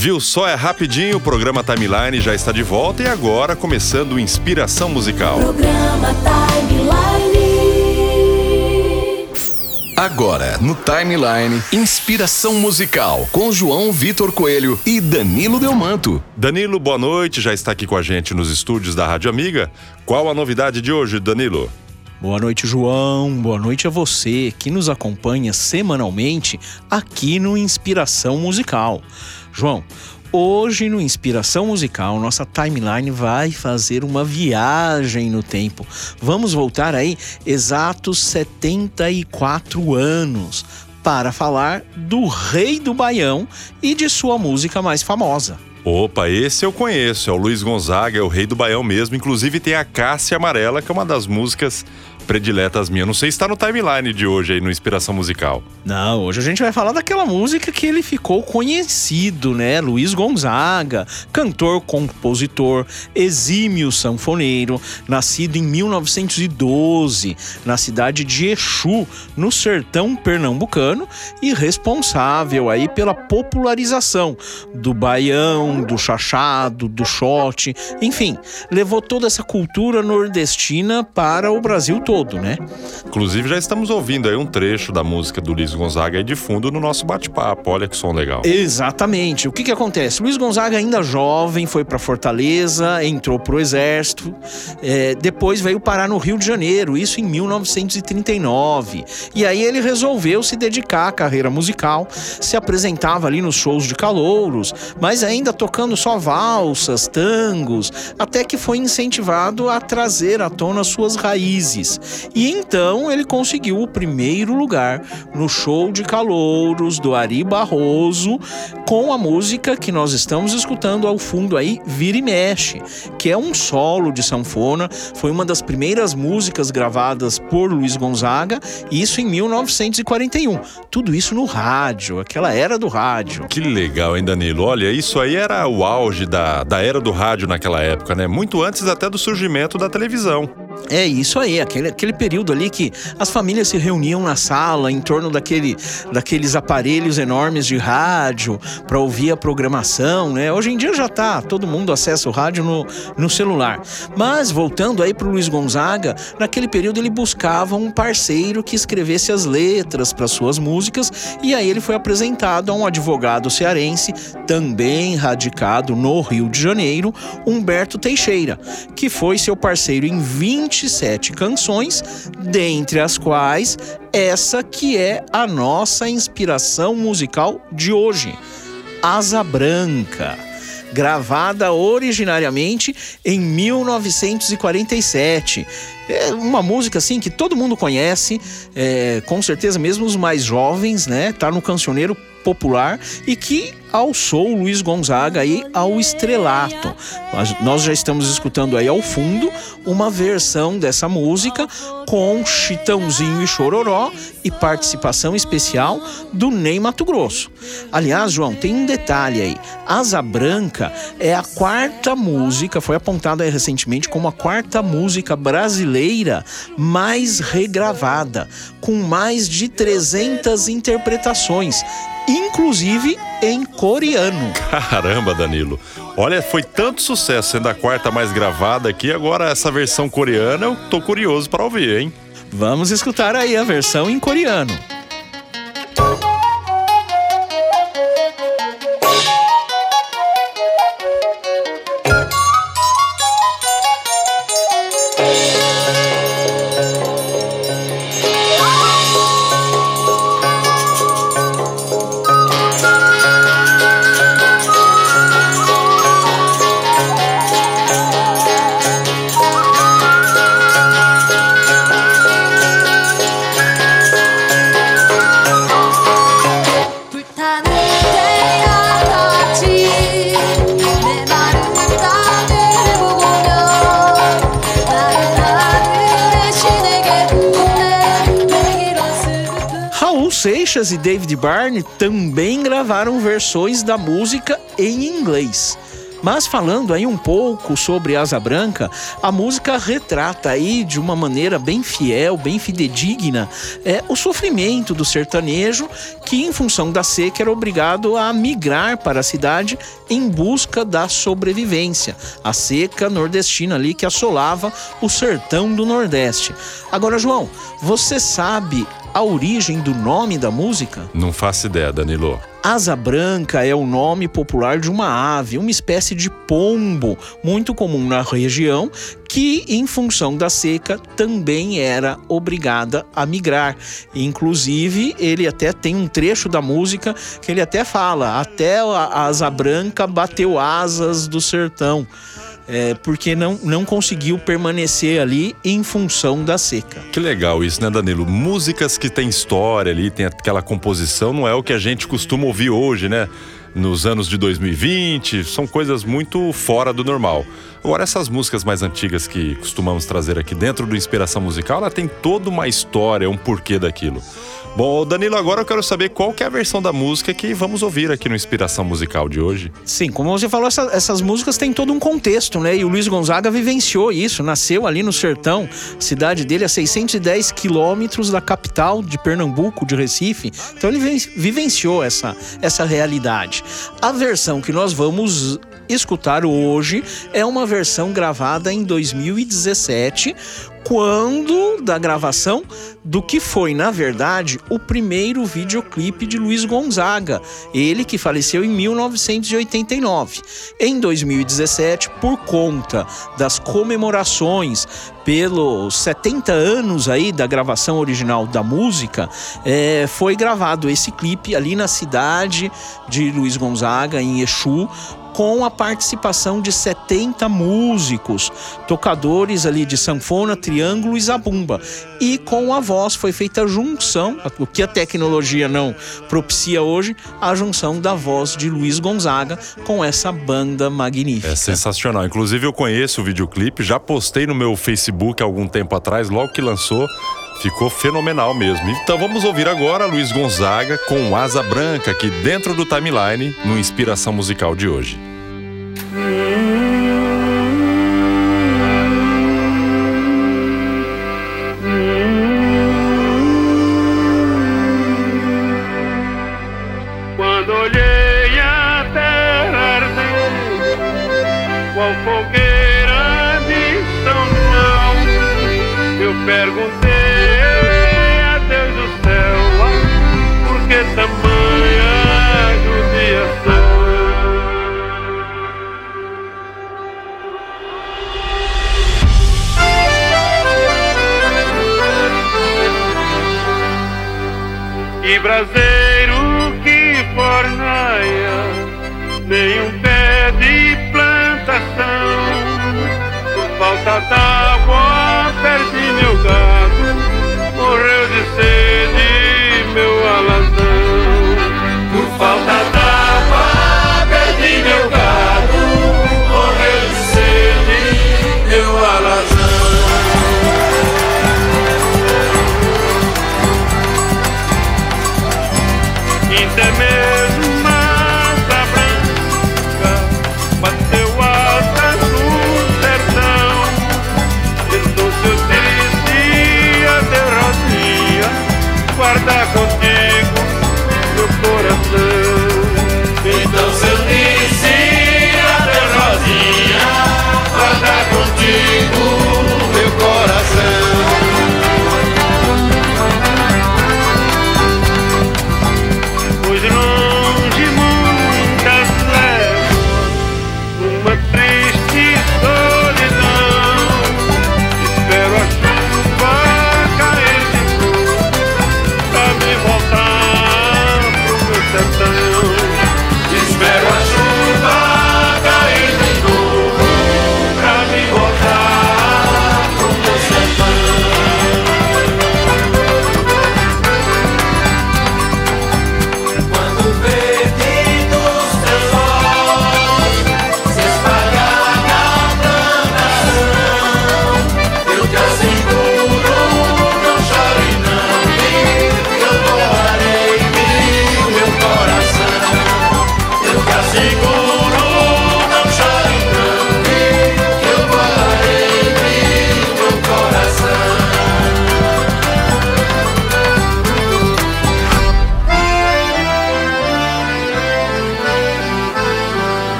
Viu só é rapidinho, o programa Timeline já está de volta e agora começando o Inspiração Musical. Programa Timeline. Agora, no Timeline, Inspiração Musical, com João Vitor Coelho e Danilo Delmanto. Danilo, boa noite, já está aqui com a gente nos estúdios da Rádio Amiga. Qual a novidade de hoje, Danilo? Boa noite, João. Boa noite a você que nos acompanha semanalmente aqui no Inspiração Musical. João, hoje no Inspiração Musical, nossa timeline vai fazer uma viagem no tempo. Vamos voltar aí exatos 74 anos para falar do Rei do Baião e de sua música mais famosa. Opa, esse eu conheço, é o Luiz Gonzaga, é o rei do Baião mesmo. Inclusive tem a Cássia Amarela, que é uma das músicas prediletas minhas. Não sei se está no timeline de hoje aí no Inspiração Musical. Não, hoje a gente vai falar daquela música que ele ficou conhecido, né? Luiz Gonzaga, cantor, compositor, exímio sanfoneiro, nascido em 1912 na cidade de Exu, no sertão pernambucano e responsável aí pela popularização do baião, do chachado, do shot, enfim, levou toda essa cultura nordestina para o Brasil todo todo, né? Inclusive, já estamos ouvindo aí um trecho da música do Luiz Gonzaga aí de fundo no nosso bate-papo. Olha que som legal. Exatamente. O que que acontece? Luiz Gonzaga, ainda jovem, foi para Fortaleza, entrou pro exército, é, depois veio parar no Rio de Janeiro, isso em 1939. E aí ele resolveu se dedicar à carreira musical, se apresentava ali nos shows de calouros, mas ainda tocando só valsas, tangos, até que foi incentivado a trazer à tona suas raízes. E então ele conseguiu o primeiro lugar no show de calouros do Ari Barroso com a música que nós estamos escutando ao fundo aí, Vira e Mexe, que é um solo de sanfona, foi uma das primeiras músicas gravadas por Luiz Gonzaga, isso em 1941. Tudo isso no rádio, aquela era do rádio. Que legal, hein, Danilo? Olha, isso aí era o auge da, da era do rádio naquela época, né? Muito antes até do surgimento da televisão. É isso aí, aquele, aquele período ali que as famílias se reuniam na sala em torno daquele, daqueles aparelhos enormes de rádio para ouvir a programação, né? Hoje em dia já tá, todo mundo acessa o rádio no, no celular. Mas voltando aí pro Luiz Gonzaga, naquele período ele buscava um parceiro que escrevesse as letras para suas músicas e aí ele foi apresentado a um advogado cearense, também radicado no Rio de Janeiro, Humberto Teixeira, que foi seu parceiro em 27 canções, dentre as quais essa que é a nossa inspiração musical de hoje, Asa Branca gravada originariamente em 1947. É uma música assim que todo mundo conhece, é, com certeza mesmo os mais jovens, né? Tá no cancioneiro popular e que alçou Luiz Gonzaga aí ao estrelato. Nós, já estamos escutando aí ao fundo uma versão dessa música com Chitãozinho e Chororó e participação especial do Ney Mato Grosso. Aliás, João, tem um detalhe aí. Asa Branca é a quarta música, foi apontada recentemente como a quarta música brasileira mais regravada, com mais de 300 interpretações inclusive em coreano. Caramba, Danilo. Olha, foi tanto sucesso sendo a quarta mais gravada aqui, agora essa versão coreana eu tô curioso para ouvir, hein? Vamos escutar aí a versão em coreano. Seixas e David Byrne também gravaram versões da música em inglês. Mas falando aí um pouco sobre Asa Branca, a música retrata aí de uma maneira bem fiel, bem fidedigna, é, o sofrimento do sertanejo que, em função da seca, era obrigado a migrar para a cidade em busca da sobrevivência. A seca nordestina ali que assolava o sertão do Nordeste. Agora, João, você sabe a origem do nome da música? Não faço ideia, Danilo. Asa branca é o nome popular de uma ave, uma espécie de pombo, muito comum na região, que, em função da seca, também era obrigada a migrar. Inclusive, ele até tem um trecho da música que ele até fala: até a asa branca bateu asas do sertão é, porque não, não conseguiu permanecer ali em função da seca. Que legal isso, né, Danilo? Músicas que tem história ali, tem aquela composição, não é o que a gente costuma ouvir hoje, né? Nos anos de 2020, são coisas muito fora do normal. Agora, essas músicas mais antigas que costumamos trazer aqui dentro do Inspiração Musical, ela tem toda uma história, um porquê daquilo. Bom, Danilo, agora eu quero saber qual que é a versão da música que vamos ouvir aqui no Inspiração Musical de hoje. Sim, como você falou, essa, essas músicas têm todo um contexto, né? E o Luiz Gonzaga vivenciou isso, nasceu ali no sertão, cidade dele a 610 quilômetros da capital de Pernambuco, de Recife. Então ele vivenciou essa, essa realidade. A versão que nós vamos escutar hoje é uma versão gravada em 2017 quando da gravação do que foi, na verdade, o primeiro videoclipe de Luiz Gonzaga, ele que faleceu em 1989. Em 2017, por conta das comemorações pelos 70 anos aí da gravação original da música, é, foi gravado esse clipe ali na cidade de Luiz Gonzaga, em Exu, com a participação de 70 músicos, tocadores ali de sanfona, triângulo e zabumba. E com a voz foi feita a junção, o que a tecnologia não propicia hoje, a junção da voz de Luiz Gonzaga com essa banda magnífica. É sensacional. Inclusive eu conheço o videoclipe, já postei no meu Facebook algum tempo atrás, logo que lançou. Ficou fenomenal mesmo. Então vamos ouvir agora Luiz Gonzaga com Asa Branca aqui dentro do timeline no Inspiração Musical de hoje. João, Ainda mesmo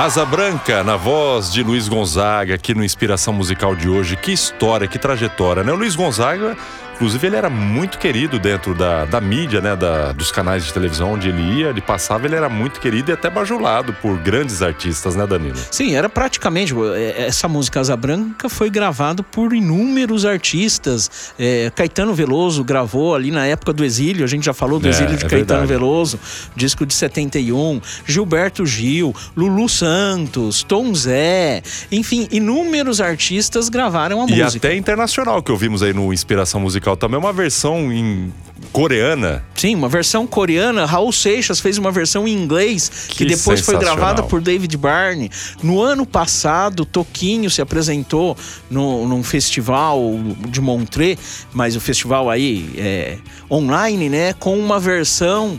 Asa Branca, na voz de Luiz Gonzaga, aqui no Inspiração Musical de hoje. Que história, que trajetória, né? O Luiz Gonzaga Inclusive, ele era muito querido dentro da, da mídia, né? Da, dos canais de televisão onde ele ia, ele passava, ele era muito querido e até bajulado por grandes artistas, né, Danilo? Sim, era praticamente. é, Essa música Asa Branca foi gravada por inúmeros artistas. É, Caetano Veloso gravou ali na época do exílio, a gente já falou do É, exílio de é Caetano verdade. Veloso, disco de 71, Gilberto Gil, Lulu Santos, Tom Zé, enfim, inúmeros artistas gravaram a E música. até internacional, que ouvimos aí no Inspiração Musical também, uma versão em coreana. Sim, uma versão coreana. Raul Seixas fez uma versão em inglês que, Que depois foi gravada por David Byrne. No ano passado, Toquinho se apresentou no, num festival de Montreux, mas o festival aí é online, né? Com uma versão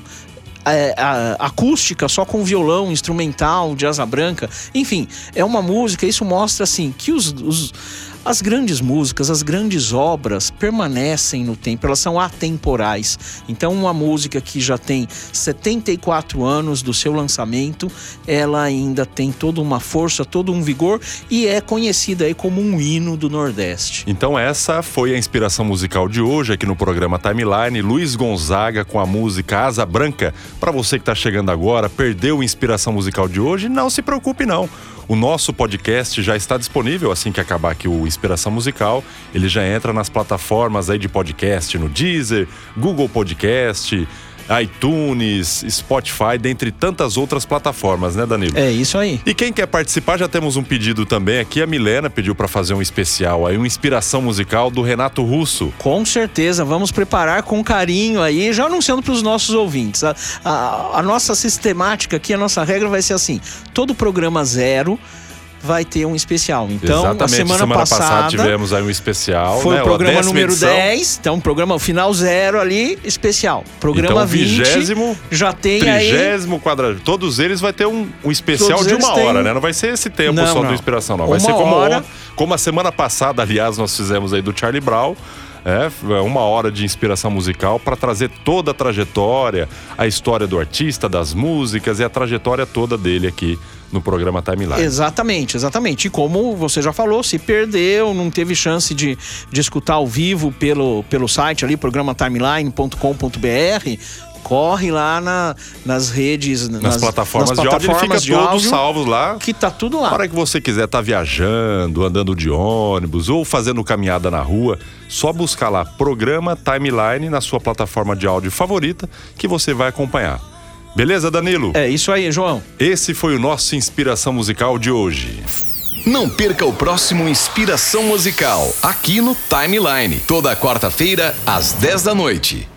é, a- acústica, só com violão, instrumental, de asa branca. Enfim, é uma música, isso mostra assim que os- os as grandes músicas, as grandes obras permanecem no tempo, elas são atemporais. Então, uma música que já tem 74 anos do seu lançamento, ela ainda tem toda uma força, todo um vigor e é conhecida aí como um hino do Nordeste. Então essa foi a inspiração musical de hoje aqui no programa Timeline. Luiz Gonzaga com a música Asa Branca. Para você que está chegando agora, perdeu a inspiração musical de hoje, não se preocupe não. O nosso podcast já está disponível assim que acabar aqui o Inspiração Musical. Ele já entra nas plataformas aí de podcast, no Deezer, Google Podcast, iTunes, Spotify, dentre tantas outras plataformas, né, Danilo? É isso aí. E quem quer participar, já temos um pedido também aqui. A Milena pediu para fazer um especial aí, uma inspiração musical do Renato Russo. Com certeza, vamos preparar com carinho aí, já anunciando para os nossos ouvintes. A, a- a nossa sistemática aqui, a nossa regra vai ser assim: todo programa zero vai ter um especial. Então, Exatamente. a semana, passada, tivemos aí um especial. foi né? o programa número edição. 10, então programa final zero ali, especial. Programa Então, 20 vigésimo, já tem aí. Trigésimo, quadragésimo. Todos eles vai ter um, um especial de uma hora, né? Não vai ser esse tempo Não, só não. do Inspiração, não. Vai Uma ser como, hora. como a semana passada, aliás, nós fizemos aí do Charlie Brown. É, uma hora de inspiração musical para trazer toda a trajetória, a história do artista, das músicas e a trajetória toda dele aqui no programa Timeline. Exatamente, exatamente. E como você já falou, se perdeu, não teve chance de, de escutar ao vivo pelo, pelo site ali, programaTimeline.com.br, corre lá na, nas redes, nas, plataformas, nas de áudio, ele fica plataformas de todos áudio, salvos lá. Que tá tudo Na lá. hora que você quiser estar viajando, andando de ônibus ou fazendo caminhada na rua, só buscar lá Programa Timeline na sua plataforma de áudio favorita que você vai acompanhar. Beleza, Danilo? É isso aí, João. Esse foi o nosso Inspiração Musical de hoje. Não perca o próximo Inspiração Musical, aqui no Timeline, toda quarta-feira, às 10 da noite.